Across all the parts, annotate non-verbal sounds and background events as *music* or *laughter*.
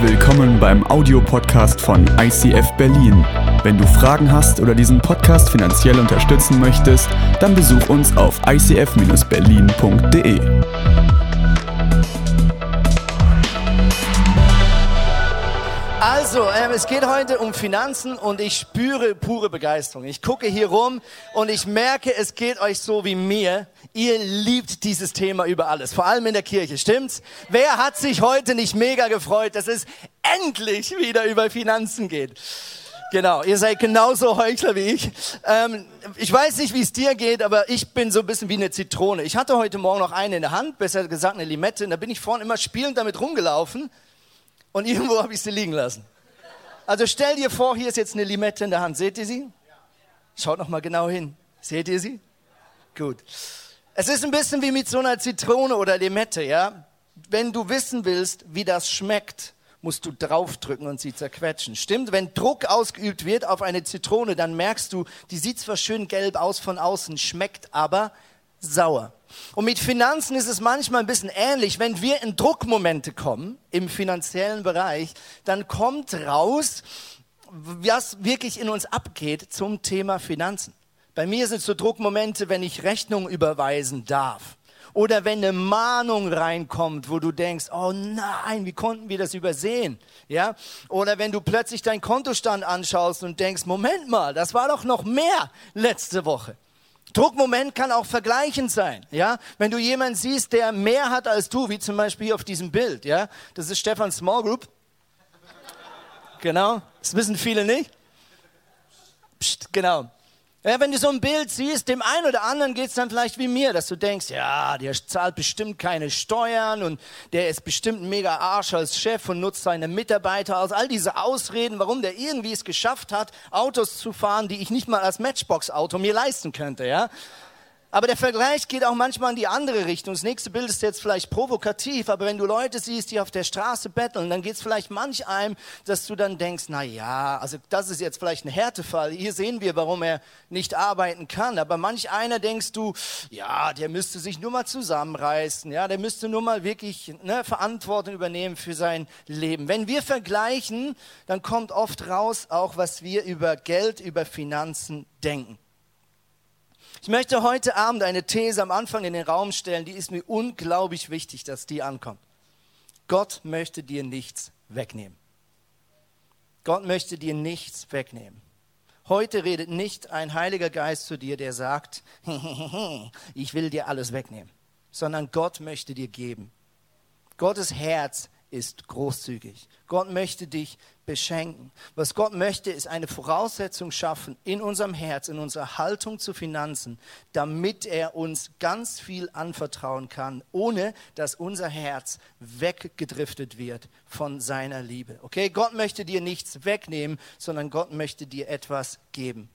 Willkommen beim Audiopodcast von ICF Berlin. Wenn du Fragen hast oder diesen Podcast finanziell unterstützen möchtest, dann besuch uns auf icf-berlin.de. Also, ähm, es geht heute um Finanzen und ich spüre pure Begeisterung. Ich gucke hier rum und ich merke, es geht euch so wie mir. Ihr liebt dieses Thema über alles, vor allem in der Kirche, stimmt's? Wer hat sich heute nicht mega gefreut, dass es endlich wieder über Finanzen geht? Genau, ihr seid genauso Heuchler wie ich. Ähm, ich weiß nicht, wie es dir geht, aber ich bin so ein bisschen wie eine Zitrone. Ich hatte heute Morgen noch eine in der Hand, besser gesagt eine Limette, und da bin ich vorhin immer spielend damit rumgelaufen und *laughs* irgendwo habe ich sie liegen lassen. Also stell dir vor, hier ist jetzt eine Limette in der Hand. Seht ihr sie? Schaut noch mal genau hin. Seht ihr sie? Gut. Es ist ein bisschen wie mit so einer Zitrone oder Limette, ja? Wenn du wissen willst, wie das schmeckt, musst du draufdrücken und sie zerquetschen. Stimmt? Wenn Druck ausgeübt wird auf eine Zitrone, dann merkst du, die sieht zwar schön gelb aus von außen, schmeckt aber sauer. Und mit Finanzen ist es manchmal ein bisschen ähnlich. Wenn wir in Druckmomente kommen, im finanziellen Bereich, dann kommt raus, was wirklich in uns abgeht zum Thema Finanzen. Bei mir sind es so Druckmomente, wenn ich Rechnungen überweisen darf. Oder wenn eine Mahnung reinkommt, wo du denkst, oh nein, wie konnten wir das übersehen? Ja? Oder wenn du plötzlich deinen Kontostand anschaust und denkst, Moment mal, das war doch noch mehr letzte Woche. Druckmoment kann auch vergleichend sein, ja. Wenn du jemanden siehst, der mehr hat als du, wie zum Beispiel hier auf diesem Bild, ja. Das ist Stefan Small Group. Genau. Das wissen viele nicht. Psst, genau. Ja, wenn du so ein Bild siehst, dem einen oder anderen geht es dann vielleicht wie mir, dass du denkst, ja, der zahlt bestimmt keine Steuern und der ist bestimmt ein mega Arsch als Chef und nutzt seine Mitarbeiter aus. All diese Ausreden, warum der irgendwie es geschafft hat, Autos zu fahren, die ich nicht mal als Matchbox-Auto mir leisten könnte, ja. Aber der Vergleich geht auch manchmal in die andere Richtung. Das nächste Bild ist jetzt vielleicht provokativ, aber wenn du Leute siehst, die auf der Straße betteln, dann geht es vielleicht manch einem, dass du dann denkst, na ja, also das ist jetzt vielleicht ein Härtefall. Hier sehen wir, warum er nicht arbeiten kann. Aber manch einer denkst du, ja, der müsste sich nur mal zusammenreißen, ja, der müsste nur mal wirklich ne, Verantwortung übernehmen für sein Leben. Wenn wir vergleichen, dann kommt oft raus auch, was wir über Geld, über Finanzen denken. Ich möchte heute Abend eine These am Anfang in den Raum stellen, die ist mir unglaublich wichtig, dass die ankommt. Gott möchte dir nichts wegnehmen. Gott möchte dir nichts wegnehmen. Heute redet nicht ein Heiliger Geist zu dir, der sagt, *laughs* ich will dir alles wegnehmen, sondern Gott möchte dir geben. Gottes Herz ist großzügig. Gott möchte dich beschenken. Was Gott möchte, ist eine Voraussetzung schaffen in unserem Herz, in unserer Haltung zu Finanzen, damit er uns ganz viel anvertrauen kann, ohne dass unser Herz weggedriftet wird von seiner Liebe. Okay, Gott möchte dir nichts wegnehmen, sondern Gott möchte dir etwas geben.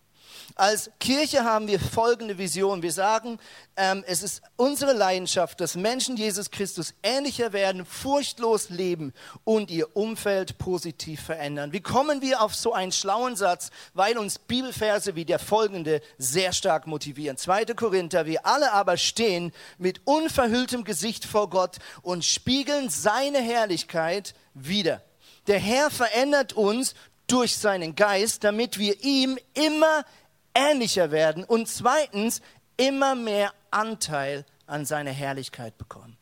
Als Kirche haben wir folgende Vision. Wir sagen, ähm, es ist unsere Leidenschaft, dass Menschen Jesus Christus ähnlicher werden, furchtlos leben und ihr Umfeld positiv verändern. Wie kommen wir auf so einen schlauen Satz? Weil uns Bibelverse wie der folgende sehr stark motivieren. 2. Korinther, wir alle aber stehen mit unverhülltem Gesicht vor Gott und spiegeln seine Herrlichkeit wieder. Der Herr verändert uns durch seinen Geist, damit wir ihm immer ähnlicher werden und zweitens immer mehr Anteil an seiner Herrlichkeit bekommen.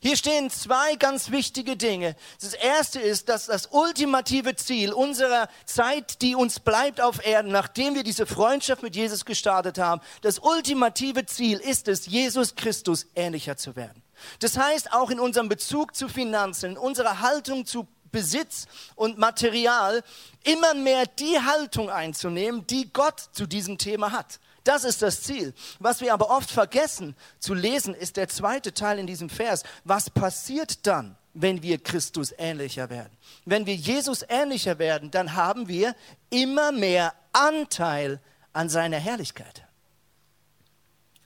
Hier stehen zwei ganz wichtige Dinge. Das erste ist, dass das ultimative Ziel unserer Zeit, die uns bleibt auf Erden, nachdem wir diese Freundschaft mit Jesus gestartet haben, das ultimative Ziel ist es, Jesus Christus ähnlicher zu werden. Das heißt, auch in unserem Bezug zu Finanzen, in unserer Haltung zu Besitz und Material immer mehr die Haltung einzunehmen, die Gott zu diesem Thema hat. Das ist das Ziel. Was wir aber oft vergessen zu lesen, ist der zweite Teil in diesem Vers. Was passiert dann, wenn wir Christus ähnlicher werden? Wenn wir Jesus ähnlicher werden, dann haben wir immer mehr Anteil an seiner Herrlichkeit.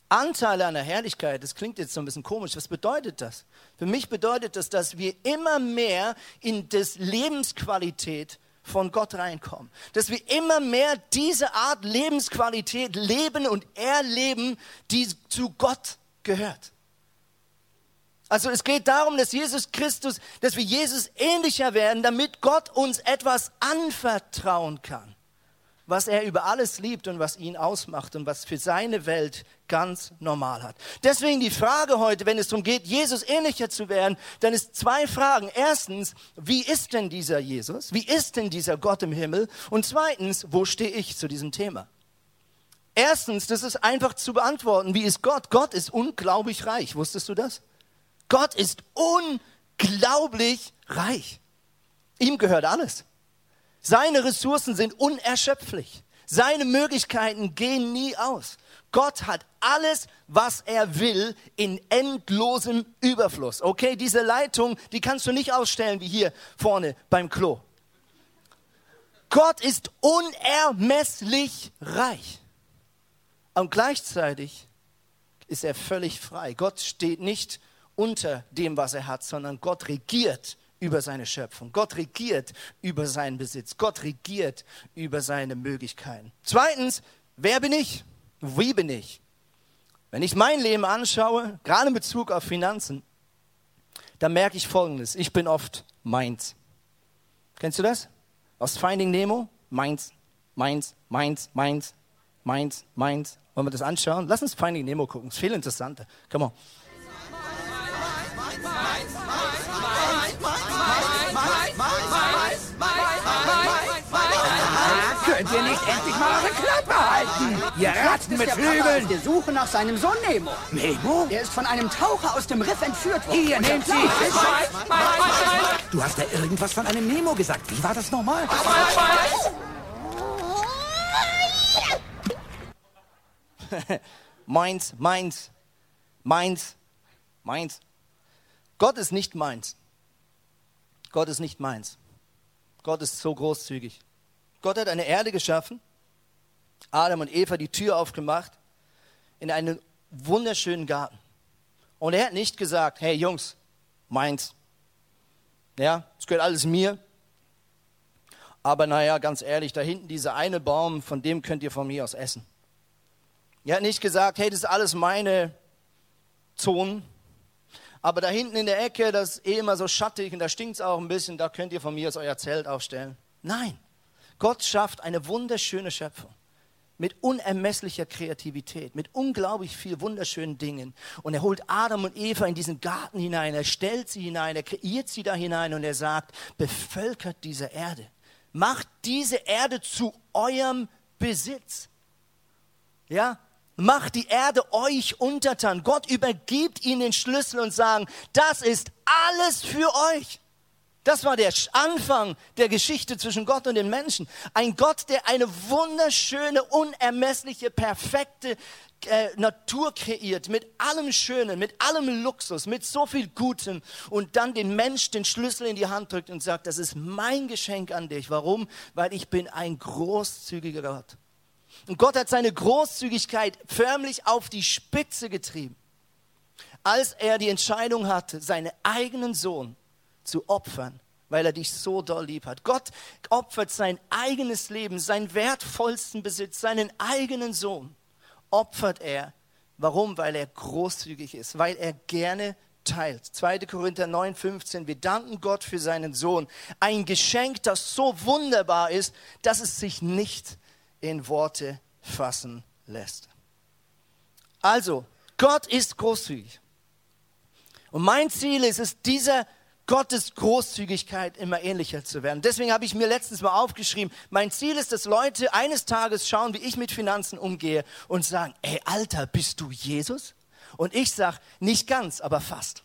Anteile an der Herrlichkeit, das klingt jetzt so ein bisschen komisch. Was bedeutet das? Für mich bedeutet das, dass wir immer mehr in das Lebensqualität von Gott reinkommen. Dass wir immer mehr diese Art Lebensqualität leben und erleben, die zu Gott gehört. Also es geht darum, dass Jesus Christus, dass wir Jesus ähnlicher werden, damit Gott uns etwas anvertrauen kann, was er über alles liebt und was ihn ausmacht und was für seine Welt ganz normal hat. Deswegen die Frage heute, wenn es darum geht, Jesus ähnlicher zu werden, dann ist zwei Fragen. Erstens, wie ist denn dieser Jesus? Wie ist denn dieser Gott im Himmel? Und zweitens, wo stehe ich zu diesem Thema? Erstens, das ist einfach zu beantworten. Wie ist Gott? Gott ist unglaublich reich. Wusstest du das? Gott ist unglaublich reich. Ihm gehört alles. Seine Ressourcen sind unerschöpflich. Seine Möglichkeiten gehen nie aus. Gott hat alles, was er will, in endlosem Überfluss. Okay, diese Leitung, die kannst du nicht ausstellen wie hier vorne beim Klo. Gott ist unermesslich reich. Und gleichzeitig ist er völlig frei. Gott steht nicht unter dem, was er hat, sondern Gott regiert über seine Schöpfung. Gott regiert über seinen Besitz. Gott regiert über seine Möglichkeiten. Zweitens, wer bin ich? Wie bin ich? Wenn ich mein Leben anschaue, gerade in Bezug auf Finanzen, dann merke ich Folgendes. Ich bin oft meins. Kennst du das? Aus Finding Nemo? Meins, meins, meins, meins, meins, meins. Wollen wir das anschauen? Lass uns Finding Nemo gucken. Das ist viel interessanter. Come on. Könnt ihr nicht endlich mal eure Klappe halten? Ihr Ratten mit Flügeln! Wir suchen nach seinem Sohn Nemo. Nemo? Er ist von einem Taucher aus dem Riff entführt worden. Hier, Und nehmt sie! der- Du hast da irgendwas von einem Nemo gesagt. Wie war das nochmal? *laughs* meins, meins, meins, meins. Gott ist nicht meins. Gott ist nicht meins. Gott ist so großzügig. Gott hat eine Erde geschaffen, Adam und Eva die Tür aufgemacht in einen wunderschönen Garten. Und er hat nicht gesagt, hey Jungs, meins. Ja, es gehört alles mir. Aber naja, ganz ehrlich, da hinten dieser eine Baum, von dem könnt ihr von mir aus essen. Er hat nicht gesagt, hey, das ist alles meine Zonen. Aber da hinten in der Ecke, das ist eh immer so schattig und da stinkt es auch ein bisschen, da könnt ihr von mir aus euer Zelt aufstellen. Nein, Gott schafft eine wunderschöne Schöpfung mit unermesslicher Kreativität, mit unglaublich viel wunderschönen Dingen. Und er holt Adam und Eva in diesen Garten hinein, er stellt sie hinein, er kreiert sie da hinein und er sagt, bevölkert diese Erde. Macht diese Erde zu eurem Besitz. Ja, macht die Erde euch untertan. Gott übergibt ihnen den Schlüssel und sagen, das ist alles für euch. Das war der Anfang der Geschichte zwischen Gott und den Menschen. Ein Gott, der eine wunderschöne, unermessliche, perfekte äh, Natur kreiert, mit allem Schönen, mit allem Luxus, mit so viel Gutem und dann den Mensch den Schlüssel in die Hand drückt und sagt, das ist mein Geschenk an dich. Warum? Weil ich bin ein großzügiger Gott. Und Gott hat seine Großzügigkeit förmlich auf die Spitze getrieben, als er die Entscheidung hatte, seinen eigenen Sohn zu opfern, weil er dich so doll lieb hat. Gott opfert sein eigenes Leben, seinen wertvollsten Besitz, seinen eigenen Sohn, opfert er. Warum? Weil er großzügig ist, weil er gerne teilt. 2. Korinther 9, 15. Wir danken Gott für seinen Sohn. Ein Geschenk, das so wunderbar ist, dass es sich nicht in Worte fassen lässt. Also, Gott ist großzügig. Und mein Ziel ist es, dieser Gottes Großzügigkeit immer ähnlicher zu werden. Deswegen habe ich mir letztens mal aufgeschrieben, mein Ziel ist, dass Leute eines Tages schauen, wie ich mit Finanzen umgehe und sagen, ey Alter, bist du Jesus? Und ich sage, nicht ganz, aber fast.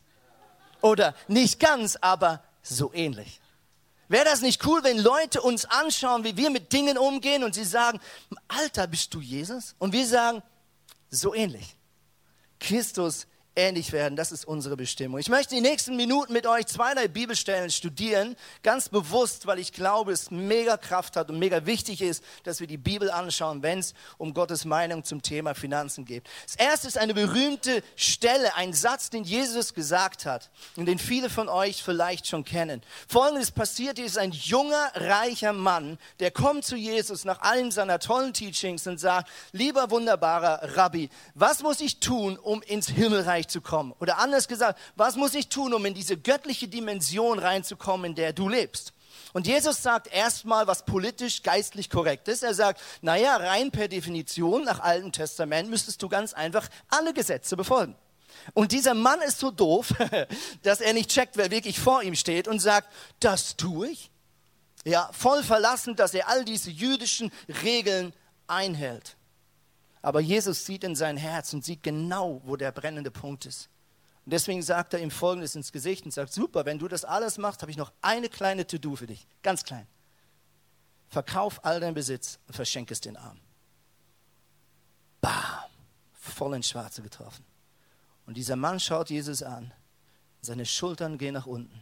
Oder nicht ganz, aber so ähnlich. Wäre das nicht cool, wenn Leute uns anschauen, wie wir mit Dingen umgehen und sie sagen, Alter, bist du Jesus? Und wir sagen, so ähnlich. Christus ähnlich werden, das ist unsere Bestimmung. Ich möchte die nächsten Minuten mit euch zwei, drei Bibelstellen studieren, ganz bewusst, weil ich glaube, es mega Kraft hat und mega wichtig ist, dass wir die Bibel anschauen, wenn es um Gottes Meinung zum Thema Finanzen geht. Das erste ist eine berühmte Stelle, ein Satz, den Jesus gesagt hat und den viele von euch vielleicht schon kennen. Folgendes passiert, hier ist ein junger, reicher Mann, der kommt zu Jesus nach allen seiner tollen Teachings und sagt, lieber wunderbarer Rabbi, was muss ich tun, um ins Himmelreich Reich zu kommen? Oder anders gesagt, was muss ich tun, um in diese göttliche Dimension reinzukommen, in der du lebst? Und Jesus sagt erstmal was politisch, geistlich korrekt ist. Er sagt, naja, rein per Definition nach Altem Testament müsstest du ganz einfach alle Gesetze befolgen. Und dieser Mann ist so doof, *laughs* dass er nicht checkt, wer wirklich vor ihm steht und sagt, das tue ich. Ja, voll verlassen, dass er all diese jüdischen Regeln einhält. Aber Jesus sieht in sein Herz und sieht genau, wo der brennende Punkt ist. Und deswegen sagt er ihm Folgendes ins Gesicht und sagt, super, wenn du das alles machst, habe ich noch eine kleine To-Do für dich, ganz klein. Verkauf all deinen Besitz und verschenke es den Armen. Bam, voll ins Schwarze getroffen. Und dieser Mann schaut Jesus an, seine Schultern gehen nach unten.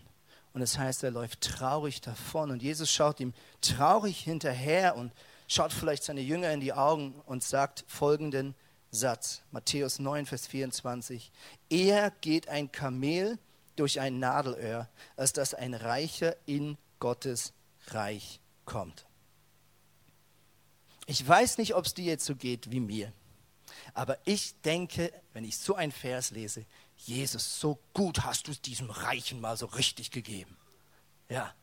Und es das heißt, er läuft traurig davon. Und Jesus schaut ihm traurig hinterher und schaut vielleicht seine Jünger in die Augen und sagt folgenden Satz, Matthäus 9, Vers 24. Eher geht ein Kamel durch ein Nadelöhr, als dass ein Reicher in Gottes Reich kommt. Ich weiß nicht, ob es dir jetzt so geht wie mir, aber ich denke, wenn ich so ein Vers lese, Jesus, so gut hast du es diesem Reichen mal so richtig gegeben. Ja,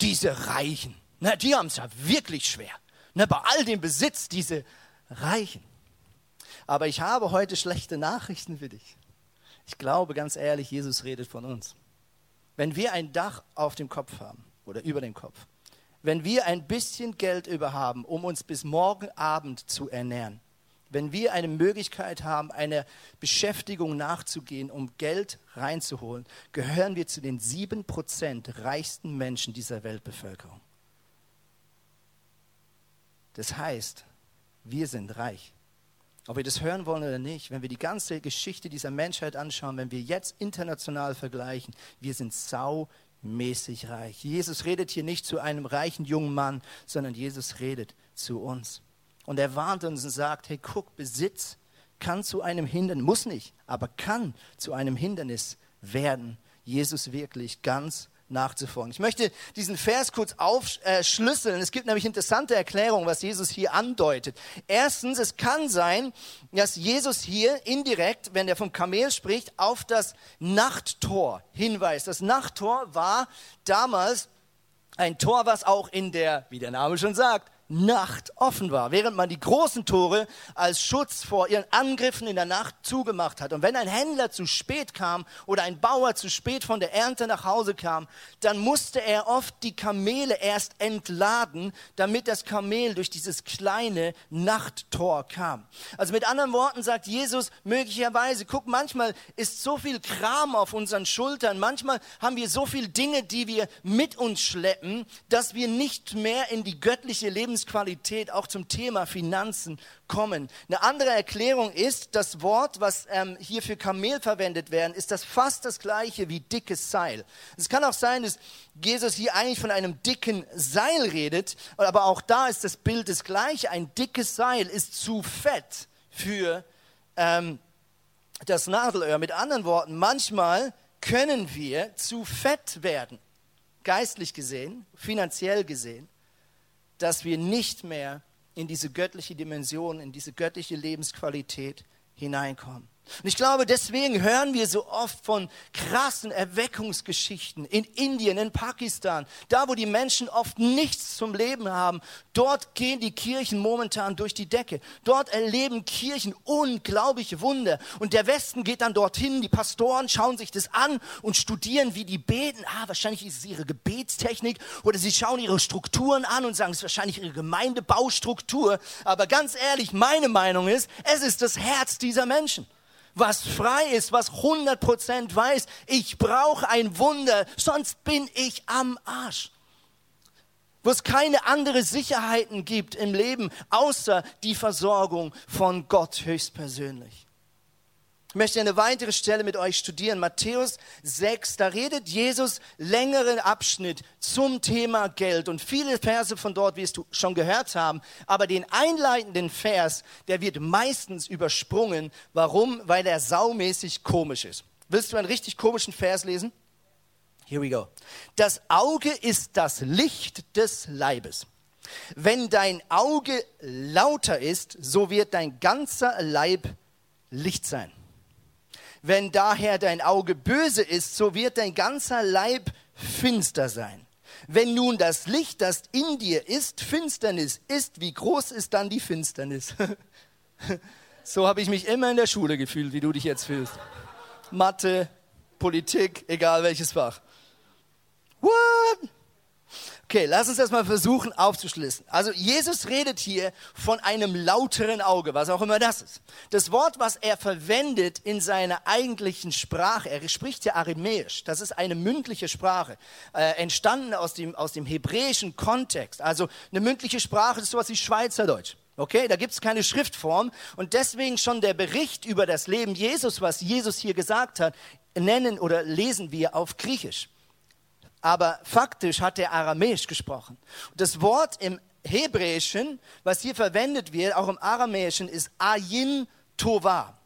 diese Reichen, na, die haben es ja wirklich schwer. Na, bei all dem Besitz, diese Reichen. Aber ich habe heute schlechte Nachrichten für dich. Ich glaube ganz ehrlich, Jesus redet von uns. Wenn wir ein Dach auf dem Kopf haben oder über dem Kopf, wenn wir ein bisschen Geld über haben, um uns bis morgen Abend zu ernähren, wenn wir eine Möglichkeit haben, einer Beschäftigung nachzugehen, um Geld reinzuholen, gehören wir zu den sieben Prozent reichsten Menschen dieser Weltbevölkerung. Das heißt, wir sind reich. Ob wir das hören wollen oder nicht, wenn wir die ganze Geschichte dieser Menschheit anschauen, wenn wir jetzt international vergleichen, wir sind saumäßig reich. Jesus redet hier nicht zu einem reichen jungen Mann, sondern Jesus redet zu uns. Und er warnt uns und sagt, hey, guck, Besitz kann zu einem Hindernis, muss nicht, aber kann zu einem Hindernis werden, Jesus wirklich ganz nachzufolgen. Ich möchte diesen Vers kurz aufschlüsseln. Es gibt nämlich interessante Erklärungen, was Jesus hier andeutet. Erstens, es kann sein, dass Jesus hier indirekt, wenn er vom Kamel spricht, auf das Nachttor hinweist. Das Nachttor war damals ein Tor, was auch in der, wie der Name schon sagt, Nacht offen war, während man die großen Tore als Schutz vor ihren Angriffen in der Nacht zugemacht hat. Und wenn ein Händler zu spät kam oder ein Bauer zu spät von der Ernte nach Hause kam, dann musste er oft die Kamele erst entladen, damit das Kamel durch dieses kleine Nachttor kam. Also mit anderen Worten sagt Jesus möglicherweise, guck, manchmal ist so viel Kram auf unseren Schultern, manchmal haben wir so viele Dinge, die wir mit uns schleppen, dass wir nicht mehr in die göttliche Lebens Lebensqualität auch zum Thema Finanzen kommen. Eine andere Erklärung ist, das Wort, was ähm, hier für Kamel verwendet werden, ist das fast das gleiche wie dickes Seil. Es kann auch sein, dass Jesus hier eigentlich von einem dicken Seil redet, aber auch da ist das Bild das gleiche. Ein dickes Seil ist zu fett für ähm, das Nadelöhr. Mit anderen Worten, manchmal können wir zu fett werden, geistlich gesehen, finanziell gesehen dass wir nicht mehr in diese göttliche Dimension, in diese göttliche Lebensqualität hineinkommen. Und ich glaube, deswegen hören wir so oft von krassen Erweckungsgeschichten in Indien, in Pakistan, da wo die Menschen oft nichts zum Leben haben. Dort gehen die Kirchen momentan durch die Decke. Dort erleben Kirchen unglaubliche Wunder. Und der Westen geht dann dorthin, die Pastoren schauen sich das an und studieren, wie die beten. Ah, wahrscheinlich ist es ihre Gebetstechnik oder sie schauen ihre Strukturen an und sagen, es ist wahrscheinlich ihre Gemeindebaustruktur. Aber ganz ehrlich, meine Meinung ist, es ist das Herz dieser Menschen was frei ist, was 100% weiß, ich brauche ein Wunder, sonst bin ich am Arsch. Wo es keine andere Sicherheiten gibt im Leben, außer die Versorgung von Gott höchstpersönlich. Ich möchte eine weitere Stelle mit euch studieren. Matthäus 6, da redet Jesus längeren Abschnitt zum Thema Geld und viele Verse von dort wirst du schon gehört haben. Aber den einleitenden Vers, der wird meistens übersprungen. Warum? Weil er saumäßig komisch ist. Willst du einen richtig komischen Vers lesen? Here we go. Das Auge ist das Licht des Leibes. Wenn dein Auge lauter ist, so wird dein ganzer Leib Licht sein. Wenn daher dein Auge böse ist, so wird dein ganzer Leib finster sein. Wenn nun das Licht, das in dir ist, Finsternis ist, wie groß ist dann die Finsternis? *laughs* so habe ich mich immer in der Schule gefühlt, wie du dich jetzt fühlst. Mathe, Politik, egal welches Fach. What? Okay, lass uns das mal versuchen aufzuschlüsseln. Also Jesus redet hier von einem lauteren Auge, was auch immer das ist. Das Wort, was er verwendet in seiner eigentlichen Sprache, er spricht ja Aramäisch, das ist eine mündliche Sprache, äh, entstanden aus dem, aus dem hebräischen Kontext. Also eine mündliche Sprache ist sowas wie Schweizerdeutsch. Okay, da gibt es keine Schriftform und deswegen schon der Bericht über das Leben Jesus, was Jesus hier gesagt hat, nennen oder lesen wir auf Griechisch aber faktisch hat er Aramäisch gesprochen. Das Wort im Hebräischen, was hier verwendet wird, auch im Aramäischen, ist Ayin Tova.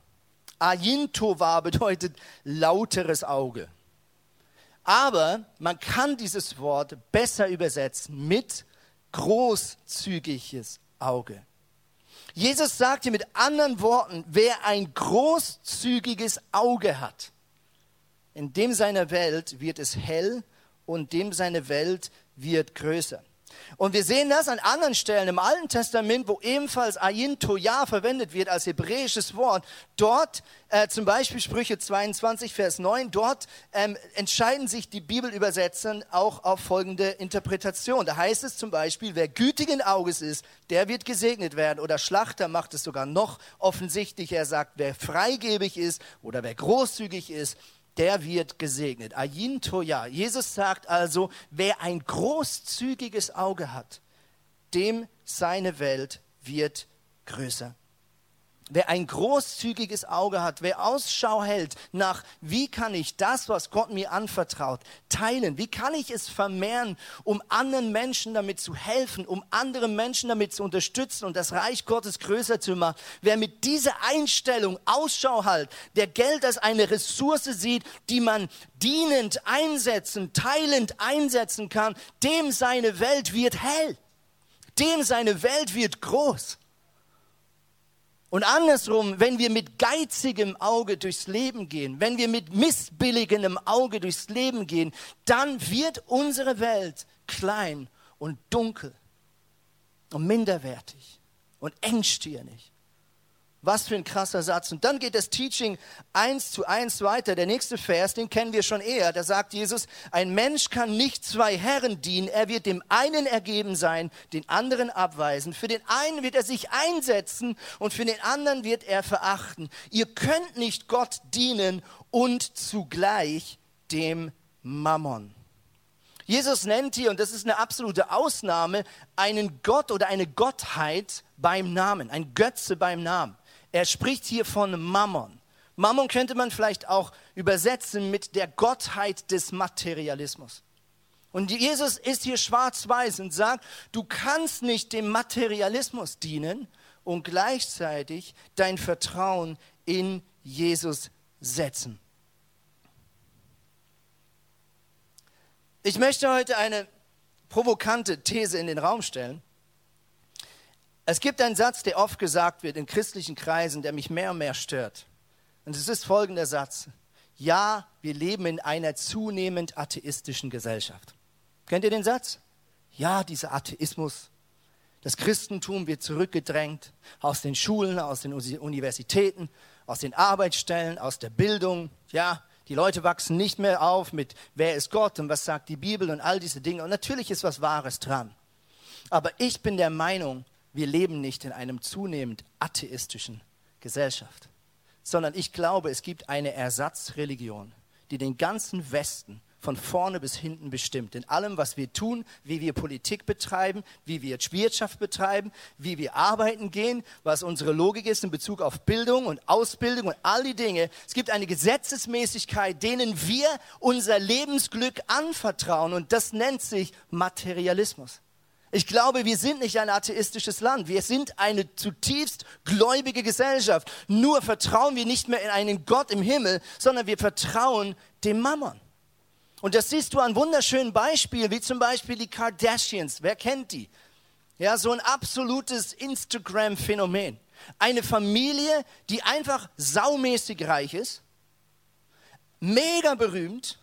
Ayin Tova bedeutet lauteres Auge. Aber man kann dieses Wort besser übersetzen mit großzügiges Auge. Jesus sagte mit anderen Worten, wer ein großzügiges Auge hat, in dem seiner Welt wird es hell und dem seine Welt wird größer. Und wir sehen das an anderen Stellen im Alten Testament, wo ebenfalls Ayin Toya verwendet wird als hebräisches Wort. Dort, äh, zum Beispiel Sprüche 22, Vers 9, dort ähm, entscheiden sich die Bibelübersetzer auch auf folgende Interpretation. Da heißt es zum Beispiel, wer gütigen Auges ist, der wird gesegnet werden. Oder Schlachter macht es sogar noch offensichtlich. Er sagt, wer freigebig ist oder wer großzügig ist, der wird gesegnet. Ayin Toya. Jesus sagt also, wer ein großzügiges Auge hat, dem seine Welt wird größer. Wer ein großzügiges Auge hat, wer Ausschau hält nach, wie kann ich das, was Gott mir anvertraut, teilen? Wie kann ich es vermehren, um anderen Menschen damit zu helfen, um andere Menschen damit zu unterstützen und das Reich Gottes größer zu machen? Wer mit dieser Einstellung Ausschau hält, der Geld als eine Ressource sieht, die man dienend einsetzen, teilend einsetzen kann, dem seine Welt wird hell. Dem seine Welt wird groß. Und andersrum, wenn wir mit geizigem Auge durchs Leben gehen, wenn wir mit missbilligendem Auge durchs Leben gehen, dann wird unsere Welt klein und dunkel und minderwertig und engstirnig. Was für ein krasser Satz. Und dann geht das Teaching eins zu eins weiter. Der nächste Vers, den kennen wir schon eher. Da sagt Jesus, ein Mensch kann nicht zwei Herren dienen. Er wird dem einen ergeben sein, den anderen abweisen. Für den einen wird er sich einsetzen und für den anderen wird er verachten. Ihr könnt nicht Gott dienen und zugleich dem Mammon. Jesus nennt hier, und das ist eine absolute Ausnahme, einen Gott oder eine Gottheit beim Namen, ein Götze beim Namen. Er spricht hier von Mammon. Mammon könnte man vielleicht auch übersetzen mit der Gottheit des Materialismus. Und Jesus ist hier schwarz-weiß und sagt, du kannst nicht dem Materialismus dienen und gleichzeitig dein Vertrauen in Jesus setzen. Ich möchte heute eine provokante These in den Raum stellen. Es gibt einen Satz, der oft gesagt wird in christlichen Kreisen, der mich mehr und mehr stört. Und es ist folgender Satz. Ja, wir leben in einer zunehmend atheistischen Gesellschaft. Kennt ihr den Satz? Ja, dieser Atheismus. Das Christentum wird zurückgedrängt aus den Schulen, aus den Universitäten, aus den Arbeitsstellen, aus der Bildung. Ja, die Leute wachsen nicht mehr auf mit, wer ist Gott und was sagt die Bibel und all diese Dinge. Und natürlich ist was Wahres dran. Aber ich bin der Meinung, wir leben nicht in einem zunehmend atheistischen Gesellschaft, sondern ich glaube, es gibt eine Ersatzreligion, die den ganzen Westen von vorne bis hinten bestimmt. In allem, was wir tun, wie wir Politik betreiben, wie wir Wirtschaft betreiben, wie wir arbeiten gehen, was unsere Logik ist in Bezug auf Bildung und Ausbildung und all die Dinge. Es gibt eine Gesetzesmäßigkeit, denen wir unser Lebensglück anvertrauen und das nennt sich Materialismus. Ich glaube, wir sind nicht ein atheistisches Land. Wir sind eine zutiefst gläubige Gesellschaft. Nur vertrauen wir nicht mehr in einen Gott im Himmel, sondern wir vertrauen dem Mammon. Und das siehst du an wunderschönen Beispielen, wie zum Beispiel die Kardashians. Wer kennt die? Ja, so ein absolutes Instagram-Phänomen. Eine Familie, die einfach saumäßig reich ist, mega berühmt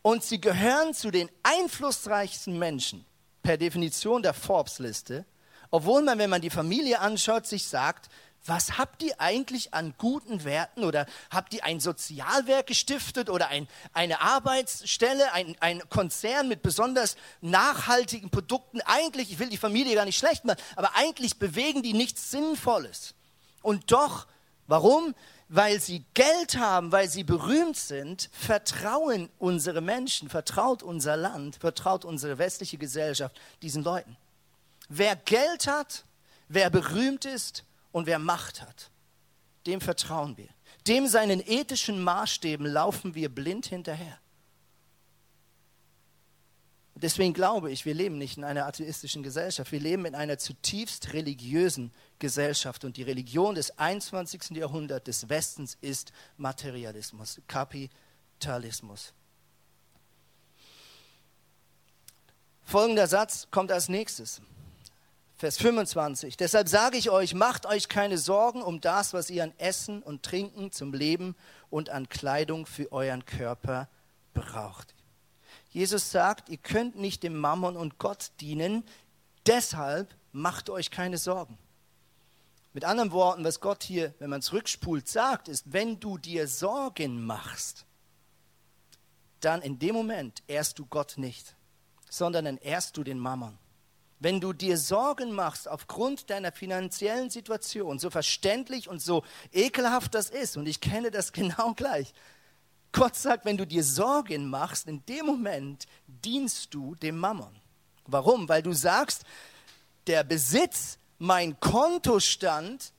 und sie gehören zu den einflussreichsten Menschen per Definition der Forbes-Liste, obwohl man, wenn man die Familie anschaut, sich sagt, was habt ihr eigentlich an guten Werten oder habt ihr ein Sozialwerk gestiftet oder ein, eine Arbeitsstelle, ein, ein Konzern mit besonders nachhaltigen Produkten? Eigentlich, ich will die Familie gar nicht schlecht machen, aber eigentlich bewegen die nichts Sinnvolles. Und doch, warum? Weil sie Geld haben, weil sie berühmt sind, vertrauen unsere Menschen, vertraut unser Land, vertraut unsere westliche Gesellschaft diesen Leuten. Wer Geld hat, wer berühmt ist, und wer Macht hat, dem vertrauen wir. Dem seinen ethischen Maßstäben laufen wir blind hinterher. Deswegen glaube ich, wir leben nicht in einer atheistischen Gesellschaft, wir leben in einer zutiefst religiösen Gesellschaft. Und die Religion des 21. Jahrhunderts des Westens ist Materialismus, Kapitalismus. Folgender Satz kommt als nächstes. Vers 25. Deshalb sage ich euch, macht euch keine Sorgen um das, was ihr an Essen und Trinken zum Leben und an Kleidung für euren Körper braucht. Jesus sagt, ihr könnt nicht dem Mammon und Gott dienen, deshalb macht euch keine Sorgen. Mit anderen Worten, was Gott hier, wenn man zurückspult, sagt, ist, wenn du dir Sorgen machst, dann in dem Moment ehrst du Gott nicht, sondern dann ehrst du den Mammon. Wenn du dir Sorgen machst aufgrund deiner finanziellen Situation, so verständlich und so ekelhaft das ist, und ich kenne das *laughs* genau gleich, Gott sagt, wenn du dir Sorgen machst, in dem Moment dienst du dem Mammon. Warum? Weil du sagst, der Besitz, mein Kontostand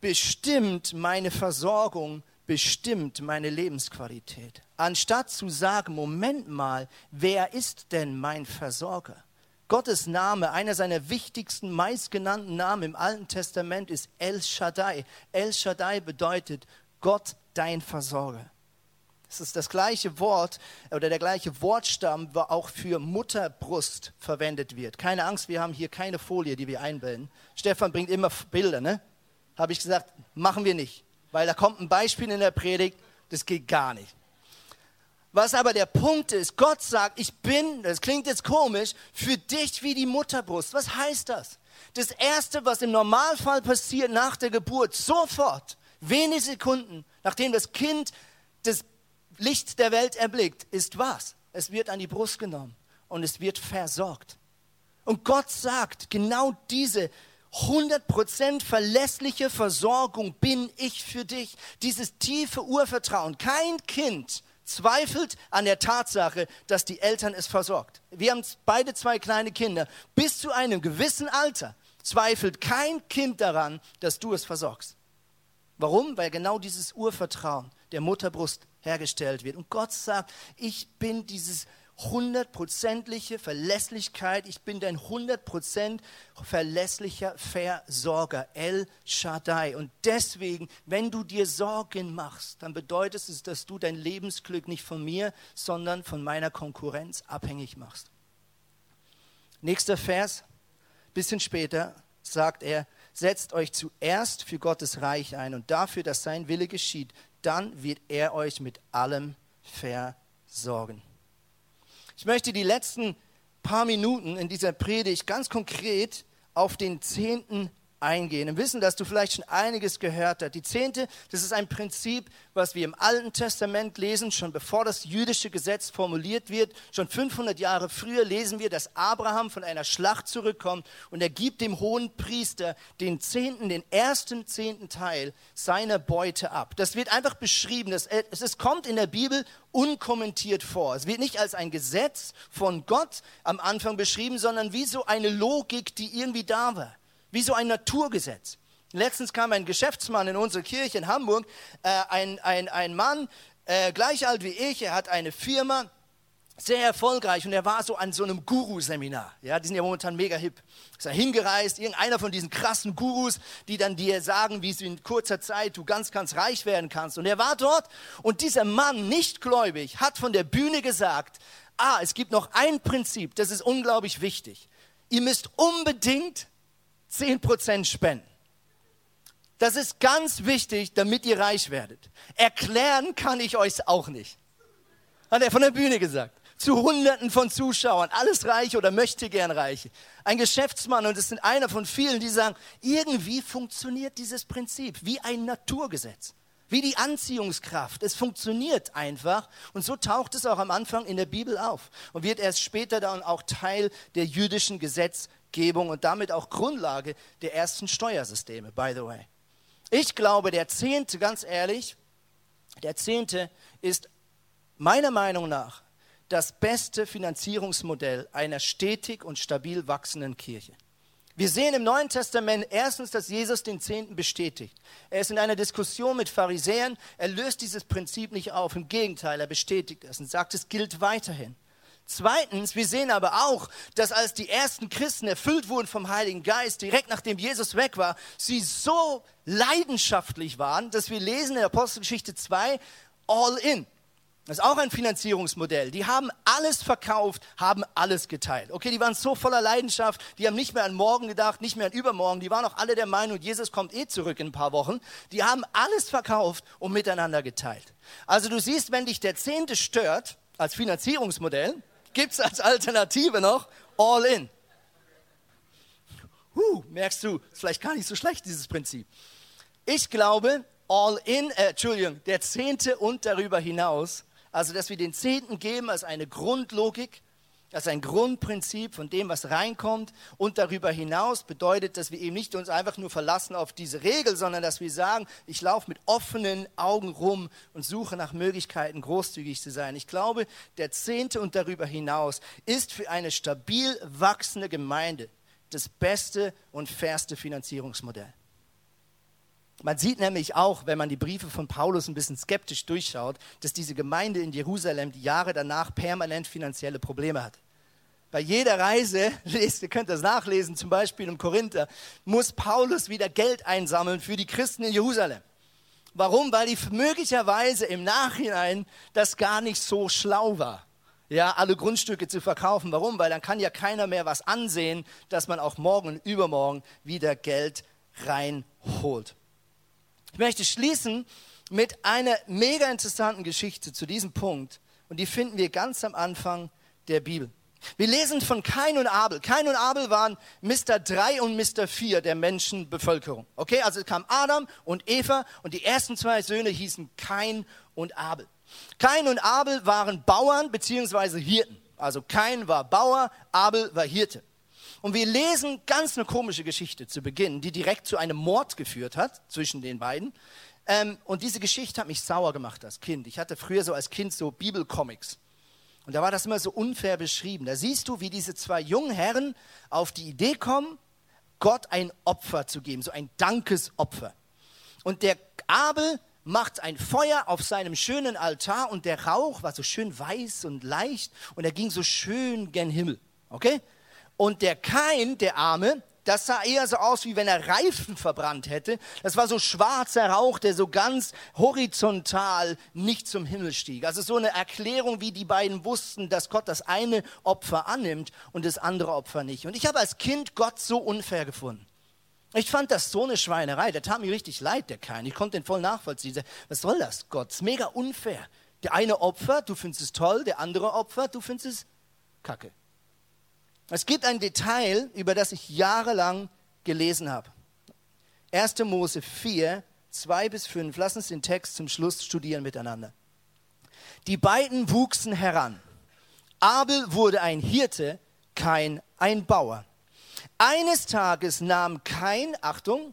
bestimmt meine Versorgung, bestimmt meine Lebensqualität. Anstatt zu sagen, Moment mal, wer ist denn mein Versorger? Gottes Name, einer seiner wichtigsten, meistgenannten Namen im Alten Testament ist El Shaddai. El Shaddai bedeutet Gott, dein Versorger. Es ist das gleiche Wort oder der gleiche Wortstamm, der auch für Mutterbrust verwendet wird. Keine Angst, wir haben hier keine Folie, die wir einbilden. Stefan bringt immer Bilder, ne? Habe ich gesagt, machen wir nicht, weil da kommt ein Beispiel in der Predigt, das geht gar nicht. Was aber der Punkt ist, Gott sagt, ich bin, das klingt jetzt komisch, für dich wie die Mutterbrust. Was heißt das? Das Erste, was im Normalfall passiert nach der Geburt, sofort, wenige Sekunden, nachdem das Kind Licht der Welt erblickt, ist was? Es wird an die Brust genommen und es wird versorgt. Und Gott sagt, genau diese 100% verlässliche Versorgung bin ich für dich. Dieses tiefe Urvertrauen. Kein Kind zweifelt an der Tatsache, dass die Eltern es versorgt. Wir haben beide zwei kleine Kinder. Bis zu einem gewissen Alter zweifelt kein Kind daran, dass du es versorgst. Warum? Weil genau dieses Urvertrauen der Mutterbrust hergestellt wird. Und Gott sagt, ich bin dieses hundertprozentige Verlässlichkeit. Ich bin dein hundertprozent verlässlicher Versorger, El Shaddai. Und deswegen, wenn du dir Sorgen machst, dann bedeutet es, dass du dein Lebensglück nicht von mir, sondern von meiner Konkurrenz abhängig machst. Nächster Vers, bisschen später sagt er, setzt euch zuerst für Gottes Reich ein und dafür, dass sein Wille geschieht, dann wird er euch mit allem versorgen. Ich möchte die letzten paar Minuten in dieser Predigt ganz konkret auf den zehnten eingehen und wissen, dass du vielleicht schon einiges gehört hast. Die Zehnte, das ist ein Prinzip, was wir im Alten Testament lesen, schon bevor das jüdische Gesetz formuliert wird. Schon 500 Jahre früher lesen wir, dass Abraham von einer Schlacht zurückkommt und er gibt dem hohen Priester den zehnten, den ersten zehnten Teil seiner Beute ab. Das wird einfach beschrieben. Das, es kommt in der Bibel unkommentiert vor. Es wird nicht als ein Gesetz von Gott am Anfang beschrieben, sondern wie so eine Logik, die irgendwie da war wie so ein Naturgesetz. Letztens kam ein Geschäftsmann in unsere Kirche in Hamburg, äh, ein, ein, ein Mann, äh, gleich alt wie ich, er hat eine Firma, sehr erfolgreich und er war so an so einem Guru-Seminar. Ja, die sind ja momentan mega hip. Ist er hingereist, irgendeiner von diesen krassen Gurus, die dann dir sagen, wie du in kurzer Zeit du ganz, ganz reich werden kannst. Und er war dort und dieser Mann, nicht gläubig, hat von der Bühne gesagt, ah, es gibt noch ein Prinzip, das ist unglaublich wichtig. Ihr müsst unbedingt 10% spenden. Das ist ganz wichtig, damit ihr reich werdet. Erklären kann ich euch auch nicht. Hat er von der Bühne gesagt. Zu Hunderten von Zuschauern, alles Reiche oder möchte gern Reiche. Ein Geschäftsmann und es sind einer von vielen, die sagen, irgendwie funktioniert dieses Prinzip wie ein Naturgesetz wie die Anziehungskraft. Es funktioniert einfach und so taucht es auch am Anfang in der Bibel auf und wird erst später dann auch Teil der jüdischen Gesetzgebung und damit auch Grundlage der ersten Steuersysteme, by the way. Ich glaube, der Zehnte, ganz ehrlich, der Zehnte ist meiner Meinung nach das beste Finanzierungsmodell einer stetig und stabil wachsenden Kirche. Wir sehen im Neuen Testament erstens, dass Jesus den Zehnten bestätigt. Er ist in einer Diskussion mit Pharisäern. Er löst dieses Prinzip nicht auf. Im Gegenteil, er bestätigt es und sagt, es gilt weiterhin. Zweitens, wir sehen aber auch, dass als die ersten Christen erfüllt wurden vom Heiligen Geist, direkt nachdem Jesus weg war, sie so leidenschaftlich waren, dass wir lesen in Apostelgeschichte 2, all in. Das ist auch ein Finanzierungsmodell. Die haben alles verkauft, haben alles geteilt. Okay, die waren so voller Leidenschaft, die haben nicht mehr an morgen gedacht, nicht mehr an übermorgen. Die waren auch alle der Meinung, Jesus kommt eh zurück in ein paar Wochen. Die haben alles verkauft und miteinander geteilt. Also du siehst, wenn dich der Zehnte stört als Finanzierungsmodell, gibt es als Alternative noch All In. Huh, merkst du, ist vielleicht gar nicht so schlecht, dieses Prinzip. Ich glaube, All In, äh, Entschuldigung, der Zehnte und darüber hinaus also, dass wir den Zehnten geben als eine Grundlogik, als ein Grundprinzip von dem, was reinkommt. Und darüber hinaus bedeutet, dass wir eben nicht uns einfach nur verlassen auf diese Regel, sondern dass wir sagen, ich laufe mit offenen Augen rum und suche nach Möglichkeiten, großzügig zu sein. Ich glaube, der Zehnte und darüber hinaus ist für eine stabil wachsende Gemeinde das beste und fairste Finanzierungsmodell. Man sieht nämlich auch, wenn man die Briefe von Paulus ein bisschen skeptisch durchschaut, dass diese Gemeinde in Jerusalem die Jahre danach permanent finanzielle Probleme hat. Bei jeder Reise, *laughs* lest, ihr könnt das nachlesen, zum Beispiel im Korinther, muss Paulus wieder Geld einsammeln für die Christen in Jerusalem. Warum? Weil die möglicherweise im Nachhinein das gar nicht so schlau war ja, alle Grundstücke zu verkaufen. Warum? Weil dann kann ja keiner mehr was ansehen, dass man auch morgen und übermorgen wieder Geld reinholt. Ich möchte schließen mit einer mega interessanten Geschichte zu diesem Punkt und die finden wir ganz am Anfang der Bibel. Wir lesen von Kain und Abel. Kain und Abel waren Mr. 3 und Mr. 4 der Menschenbevölkerung. Okay, also kam Adam und Eva und die ersten zwei Söhne hießen Kain und Abel. Kain und Abel waren Bauern bzw. Hirten. Also Kain war Bauer, Abel war Hirte. Und wir lesen ganz eine komische Geschichte zu Beginn, die direkt zu einem Mord geführt hat zwischen den beiden. Ähm, und diese Geschichte hat mich sauer gemacht als Kind. Ich hatte früher so als Kind so Bibelcomics. Und da war das immer so unfair beschrieben. Da siehst du, wie diese zwei jungen Herren auf die Idee kommen, Gott ein Opfer zu geben, so ein Dankesopfer. Und der Abel macht ein Feuer auf seinem schönen Altar und der Rauch war so schön weiß und leicht und er ging so schön gen Himmel. Okay? Und der Kain, der Arme, das sah eher so aus, wie wenn er Reifen verbrannt hätte. Das war so schwarzer Rauch, der so ganz horizontal nicht zum Himmel stieg. Also so eine Erklärung, wie die beiden wussten, dass Gott das eine Opfer annimmt und das andere Opfer nicht. Und ich habe als Kind Gott so unfair gefunden. Ich fand das so eine Schweinerei. Der tat mir richtig leid, der Kain. Ich konnte den voll nachvollziehen. Was soll das, Gott? Das ist mega unfair. Der eine Opfer, du findest es toll, der andere Opfer, du findest es kacke. Es gibt ein Detail, über das ich jahrelang gelesen habe. 1. Mose 4, 2 bis 5. Lass uns den Text zum Schluss studieren miteinander. Die beiden wuchsen heran. Abel wurde ein Hirte, kein ein Bauer. Eines Tages nahm kein, Achtung,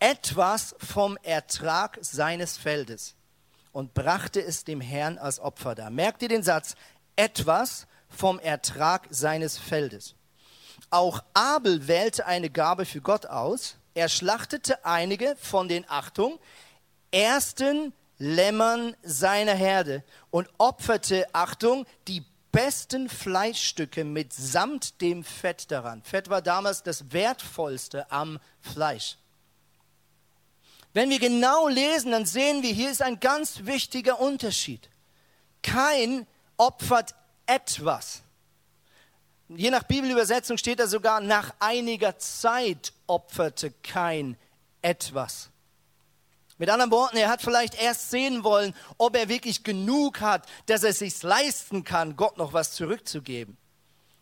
etwas vom Ertrag seines Feldes und brachte es dem Herrn als Opfer dar. Merkt ihr den Satz? Etwas vom Ertrag seines Feldes. Auch Abel wählte eine Gabe für Gott aus. Er schlachtete einige von den, Achtung, ersten Lämmern seiner Herde und opferte, Achtung, die besten Fleischstücke mitsamt dem Fett daran. Fett war damals das Wertvollste am Fleisch. Wenn wir genau lesen, dann sehen wir, hier ist ein ganz wichtiger Unterschied. Kein opfert etwas. Je nach Bibelübersetzung steht da sogar, nach einiger Zeit opferte kein etwas. Mit anderen Worten, er hat vielleicht erst sehen wollen, ob er wirklich genug hat, dass er es sich leisten kann, Gott noch was zurückzugeben.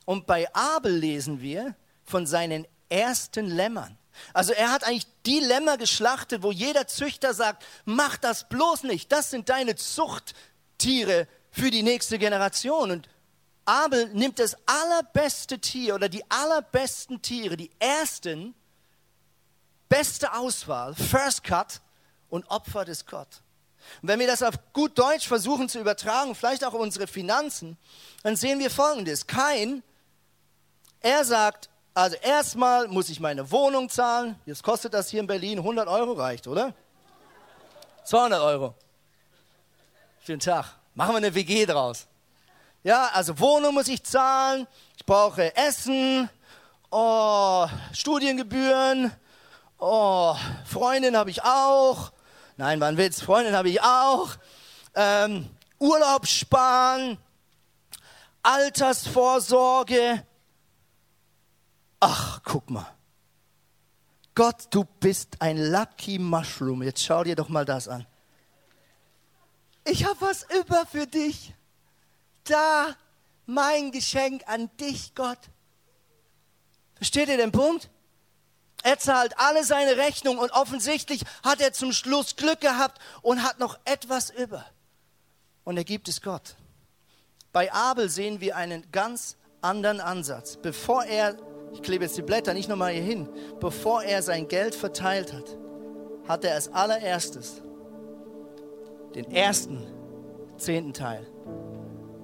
Und bei Abel lesen wir von seinen ersten Lämmern. Also er hat eigentlich die Lämmer geschlachtet, wo jeder Züchter sagt, mach das bloß nicht, das sind deine Zuchttiere für die nächste Generation. Und Abel nimmt das allerbeste Tier oder die allerbesten Tiere, die ersten, beste Auswahl, First Cut und opfert es Gott. Und wenn wir das auf gut Deutsch versuchen zu übertragen, vielleicht auch unsere Finanzen, dann sehen wir Folgendes. Kein, er sagt, also erstmal muss ich meine Wohnung zahlen. Jetzt kostet das hier in Berlin 100 Euro, reicht, oder? 200 Euro. Den Tag. Machen wir eine WG draus. Ja, also Wohnung muss ich zahlen, ich brauche Essen, oh, Studiengebühren, oh, Freundin habe ich auch. Nein, war ein Witz, Freundin habe ich auch. Ähm, Urlaub sparen, Altersvorsorge. Ach, guck mal. Gott, du bist ein Lucky Mushroom. Jetzt schau dir doch mal das an. Ich habe was über für dich da mein Geschenk an dich, Gott. Versteht ihr den Punkt? Er zahlt alle seine Rechnungen und offensichtlich hat er zum Schluss Glück gehabt und hat noch etwas über. Und er gibt es Gott. Bei Abel sehen wir einen ganz anderen Ansatz. Bevor er, ich klebe jetzt die Blätter nicht nochmal hier hin, bevor er sein Geld verteilt hat, hat er als allererstes den ersten zehnten Teil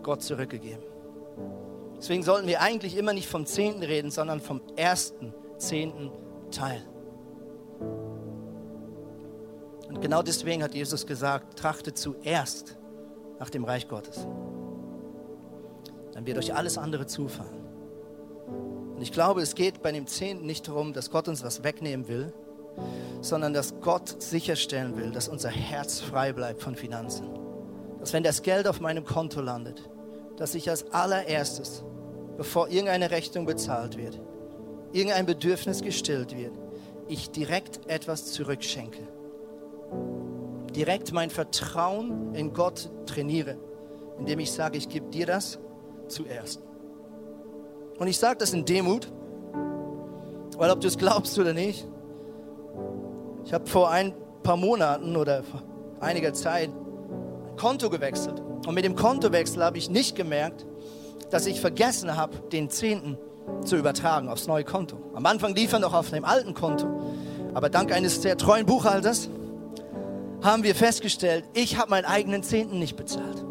Gott zurückgegeben. Deswegen sollten wir eigentlich immer nicht vom Zehnten reden, sondern vom ersten zehnten Teil. Und genau deswegen hat Jesus gesagt, trachtet zuerst nach dem Reich Gottes. Dann wird euch alles andere zufallen. Und ich glaube, es geht bei dem Zehnten nicht darum, dass Gott uns was wegnehmen will, sondern dass Gott sicherstellen will, dass unser Herz frei bleibt von Finanzen. Dass wenn das Geld auf meinem Konto landet, dass ich als allererstes, bevor irgendeine Rechnung bezahlt wird, irgendein Bedürfnis gestillt wird, ich direkt etwas zurückschenke. Direkt mein Vertrauen in Gott trainiere, indem ich sage, ich gebe dir das zuerst. Und ich sage das in Demut, weil ob du es glaubst oder nicht, ich habe vor ein paar Monaten oder vor einiger Zeit ein Konto gewechselt. Und mit dem Kontowechsel habe ich nicht gemerkt, dass ich vergessen habe, den Zehnten zu übertragen aufs neue Konto. Am Anfang lief er noch auf dem alten Konto. Aber dank eines sehr treuen Buchhalters haben wir festgestellt, ich habe meinen eigenen Zehnten nicht bezahlt.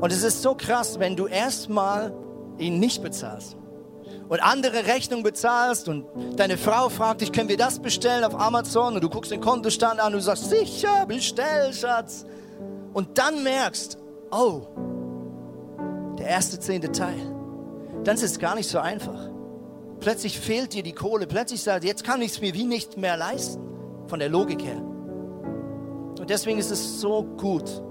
Und es ist so krass, wenn du erstmal ihn nicht bezahlst und andere Rechnungen bezahlst und deine Frau fragt dich, können wir das bestellen auf Amazon und du guckst den Kontostand an und du sagst, sicher, bestell, Schatz. Und dann merkst, oh, der erste zehnte Teil. Dann ist es gar nicht so einfach. Plötzlich fehlt dir die Kohle, plötzlich sagt, jetzt kann ich es mir wie nicht mehr leisten, von der Logik her. Und deswegen ist es so gut,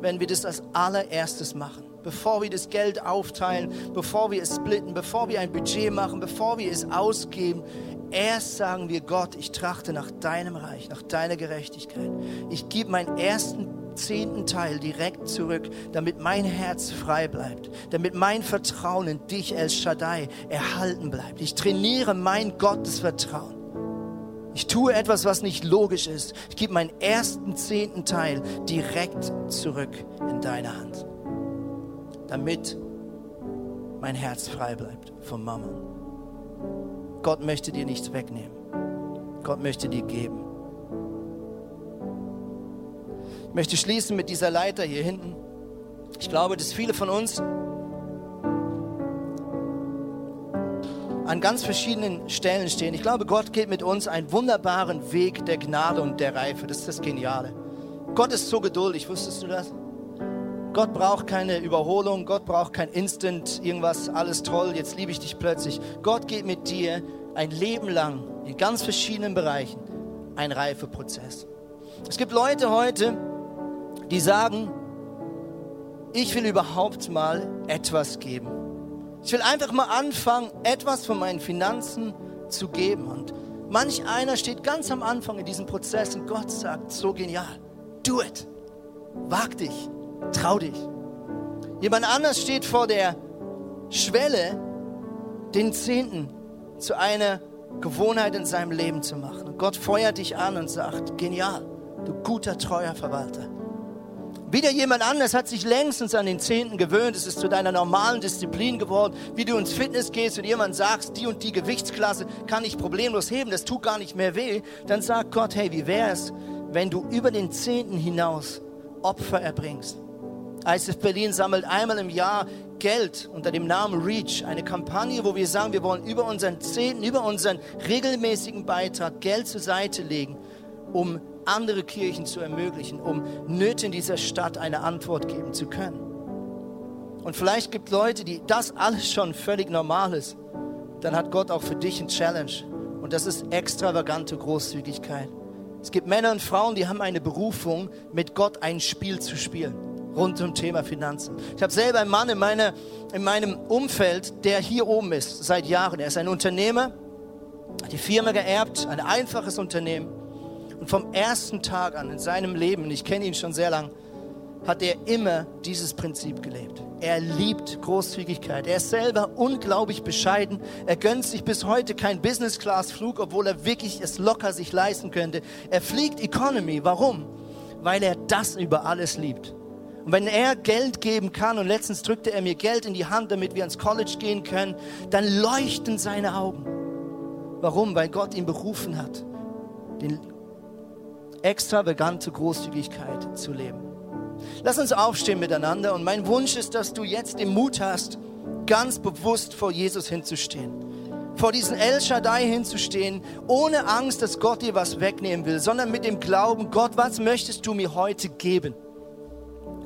wenn wir das als allererstes machen bevor wir das Geld aufteilen, bevor wir es splitten, bevor wir ein Budget machen, bevor wir es ausgeben. Erst sagen wir Gott, ich trachte nach deinem Reich, nach deiner Gerechtigkeit. Ich gebe meinen ersten zehnten Teil direkt zurück, damit mein Herz frei bleibt, damit mein Vertrauen in dich, El Shaddai, erhalten bleibt. Ich trainiere mein Gottesvertrauen. Ich tue etwas, was nicht logisch ist. Ich gebe meinen ersten zehnten Teil direkt zurück in deine Hand damit mein Herz frei bleibt vom Mammon. Gott möchte dir nichts wegnehmen. Gott möchte dir geben. Ich möchte schließen mit dieser Leiter hier hinten. Ich glaube, dass viele von uns an ganz verschiedenen Stellen stehen. Ich glaube, Gott geht mit uns einen wunderbaren Weg der Gnade und der Reife. Das ist das Geniale. Gott ist so geduldig, wusstest du das? Gott braucht keine Überholung, Gott braucht kein Instant, irgendwas, alles toll, jetzt liebe ich dich plötzlich. Gott geht mit dir ein Leben lang in ganz verschiedenen Bereichen ein Reifeprozess. Es gibt Leute heute, die sagen, ich will überhaupt mal etwas geben. Ich will einfach mal anfangen, etwas von meinen Finanzen zu geben. Und Manch einer steht ganz am Anfang in diesem Prozess und Gott sagt, so genial, do it, wag dich, trau dich. Jemand anders steht vor der Schwelle, den Zehnten zu einer Gewohnheit in seinem Leben zu machen. Und Gott feuert dich an und sagt, genial, du guter, treuer Verwalter. Wieder jemand anders hat sich längstens an den Zehnten gewöhnt. Es ist zu deiner normalen Disziplin geworden, wie du ins Fitness gehst und jemand sagst, die und die Gewichtsklasse kann ich problemlos heben, das tut gar nicht mehr weh. Dann sagt Gott, hey, wie wäre es, wenn du über den Zehnten hinaus Opfer erbringst? ICF Berlin sammelt einmal im Jahr Geld unter dem Namen REACH, eine Kampagne, wo wir sagen, wir wollen über unseren Zehnten, über unseren regelmäßigen Beitrag Geld zur Seite legen, um andere Kirchen zu ermöglichen, um Nöte in dieser Stadt eine Antwort geben zu können. Und vielleicht gibt Leute, die das alles schon völlig normal ist. Dann hat Gott auch für dich eine Challenge. Und das ist extravagante Großzügigkeit. Es gibt Männer und Frauen, die haben eine Berufung, mit Gott ein Spiel zu spielen rund um Thema Finanzen. Ich habe selber einen Mann in, meine, in meinem Umfeld, der hier oben ist seit Jahren. Er ist ein Unternehmer, hat die Firma geerbt, ein einfaches Unternehmen. Und vom ersten Tag an in seinem Leben, ich kenne ihn schon sehr lang, hat er immer dieses Prinzip gelebt. Er liebt Großzügigkeit. Er ist selber unglaublich bescheiden. Er gönnt sich bis heute keinen Business-Class-Flug, obwohl er wirklich es locker sich leisten könnte. Er fliegt Economy. Warum? Weil er das über alles liebt. Und wenn er Geld geben kann, und letztens drückte er mir Geld in die Hand, damit wir ins College gehen können, dann leuchten seine Augen. Warum? Weil Gott ihn berufen hat, den extravagante Großzügigkeit zu leben. Lass uns aufstehen miteinander und mein Wunsch ist, dass du jetzt den Mut hast, ganz bewusst vor Jesus hinzustehen. Vor diesen El Shaddai hinzustehen, ohne Angst, dass Gott dir was wegnehmen will, sondern mit dem Glauben, Gott, was möchtest du mir heute geben?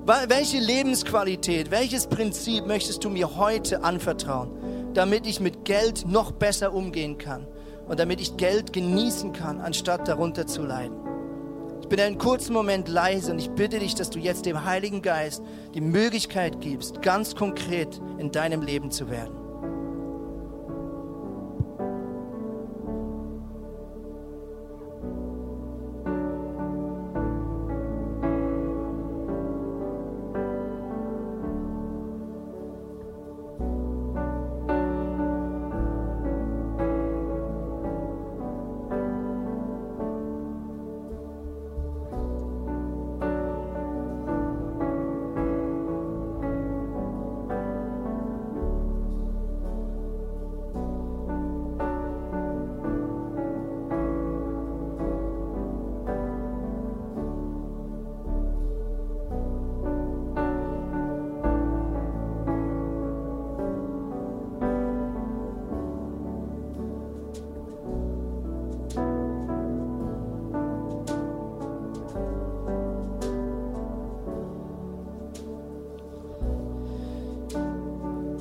Welche Lebensqualität, welches Prinzip möchtest du mir heute anvertrauen, damit ich mit Geld noch besser umgehen kann und damit ich Geld genießen kann, anstatt darunter zu leiden? Ich bin einen kurzen Moment leise und ich bitte dich, dass du jetzt dem Heiligen Geist die Möglichkeit gibst, ganz konkret in deinem Leben zu werden.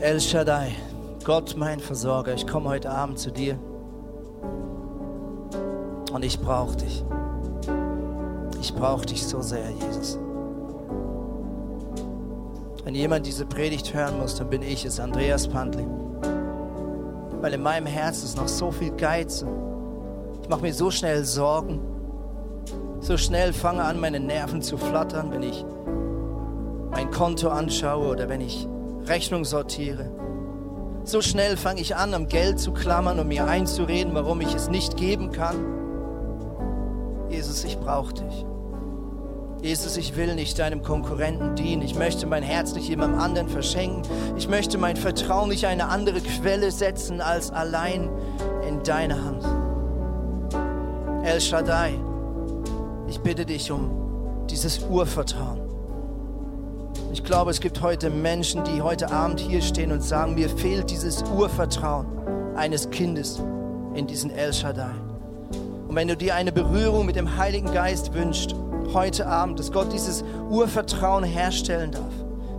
El Shaddai, Gott mein Versorger, ich komme heute Abend zu dir und ich brauche dich. Ich brauche dich so sehr, Jesus. Wenn jemand diese Predigt hören muss, dann bin ich es, Andreas Pantling. Weil in meinem Herzen ist noch so viel Geiz. Ich mache mir so schnell Sorgen. So schnell fange an, meine Nerven zu flattern, wenn ich mein Konto anschaue oder wenn ich Rechnung sortiere. So schnell fange ich an, am Geld zu klammern und mir einzureden, warum ich es nicht geben kann. Jesus, ich brauche dich. Jesus, ich will nicht deinem Konkurrenten dienen. Ich möchte mein Herz nicht jemandem anderen verschenken. Ich möchte mein Vertrauen nicht eine andere Quelle setzen als allein in deine Hand. El Shaddai, ich bitte dich um dieses Urvertrauen. Ich glaube, es gibt heute Menschen, die heute Abend hier stehen und sagen, mir fehlt dieses Urvertrauen eines Kindes in diesen El Shaddai. Und wenn du dir eine Berührung mit dem Heiligen Geist wünschst, heute Abend, dass Gott dieses Urvertrauen herstellen darf,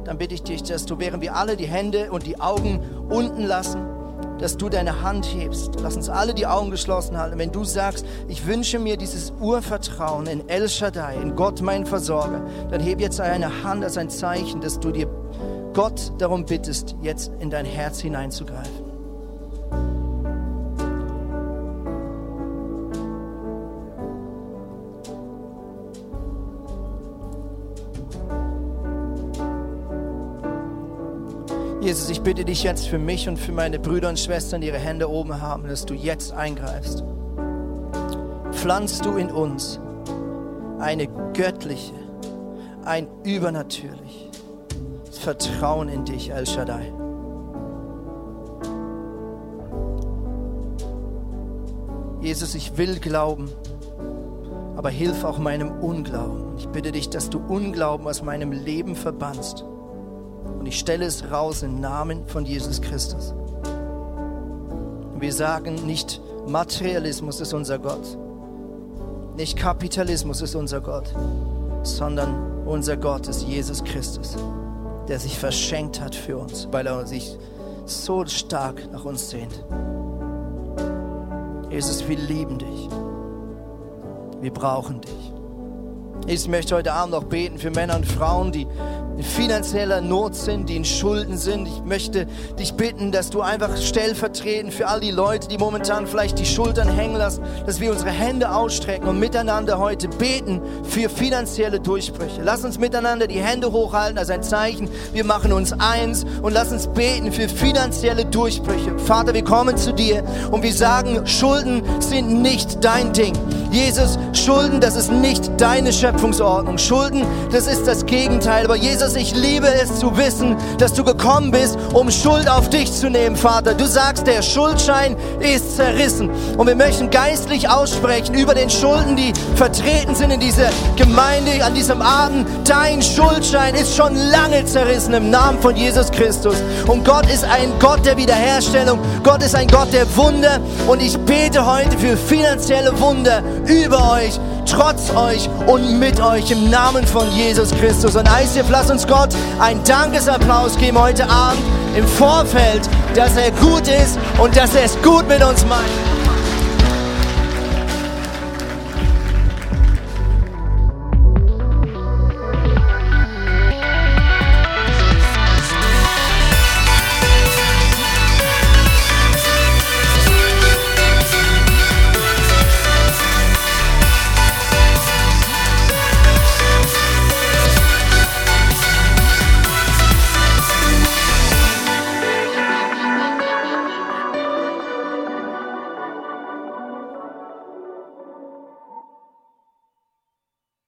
dann bitte ich dich, dass du, während wir alle die Hände und die Augen unten lassen, dass du deine Hand hebst. Lass uns alle die Augen geschlossen halten. Wenn du sagst, ich wünsche mir dieses Urvertrauen in El Shaddai, in Gott, mein Versorger, dann heb jetzt deine Hand als ein Zeichen, dass du dir Gott darum bittest, jetzt in dein Herz hineinzugreifen. Jesus, ich bitte dich jetzt für mich und für meine Brüder und Schwestern, die ihre Hände oben haben, dass du jetzt eingreifst. Pflanzt du in uns eine göttliche, ein übernatürliches Vertrauen in dich, El Shaddai. Jesus, ich will glauben, aber hilf auch meinem Unglauben. Ich bitte dich, dass du Unglauben aus meinem Leben verbannst. Und ich stelle es raus im Namen von Jesus Christus. Und wir sagen, nicht Materialismus ist unser Gott, nicht Kapitalismus ist unser Gott, sondern unser Gott ist Jesus Christus, der sich verschenkt hat für uns, weil er sich so stark nach uns sehnt. Jesus, wir lieben dich. Wir brauchen dich. Ich möchte heute Abend auch beten für Männer und Frauen, die in finanzieller Not sind, die in Schulden sind. Ich möchte dich bitten, dass du einfach stellvertretend für all die Leute, die momentan vielleicht die Schultern hängen lassen, dass wir unsere Hände ausstrecken und miteinander heute beten für finanzielle Durchbrüche. Lass uns miteinander die Hände hochhalten als ein Zeichen. Wir machen uns eins und lass uns beten für finanzielle Durchbrüche. Vater, wir kommen zu dir und wir sagen, Schulden sind nicht dein Ding. Jesus, Schulden, das ist nicht deine Schöpfungsordnung. Schulden, das ist das Gegenteil. Aber Jesus, ich liebe es zu wissen, dass du gekommen bist, um Schuld auf dich zu nehmen, Vater. Du sagst, der Schuldschein ist zerrissen. Und wir möchten geistlich aussprechen über den Schulden, die vertreten sind in dieser Gemeinde an diesem Abend. Dein Schuldschein ist schon lange zerrissen im Namen von Jesus Christus. Und Gott ist ein Gott der Wiederherstellung. Gott ist ein Gott der Wunder. Und ich bete heute für finanzielle Wunder über euch trotz euch und mit euch im Namen von Jesus Christus. Und ICF, lass uns Gott einen Dankesapplaus geben heute Abend im Vorfeld, dass er gut ist und dass er es gut mit uns meint.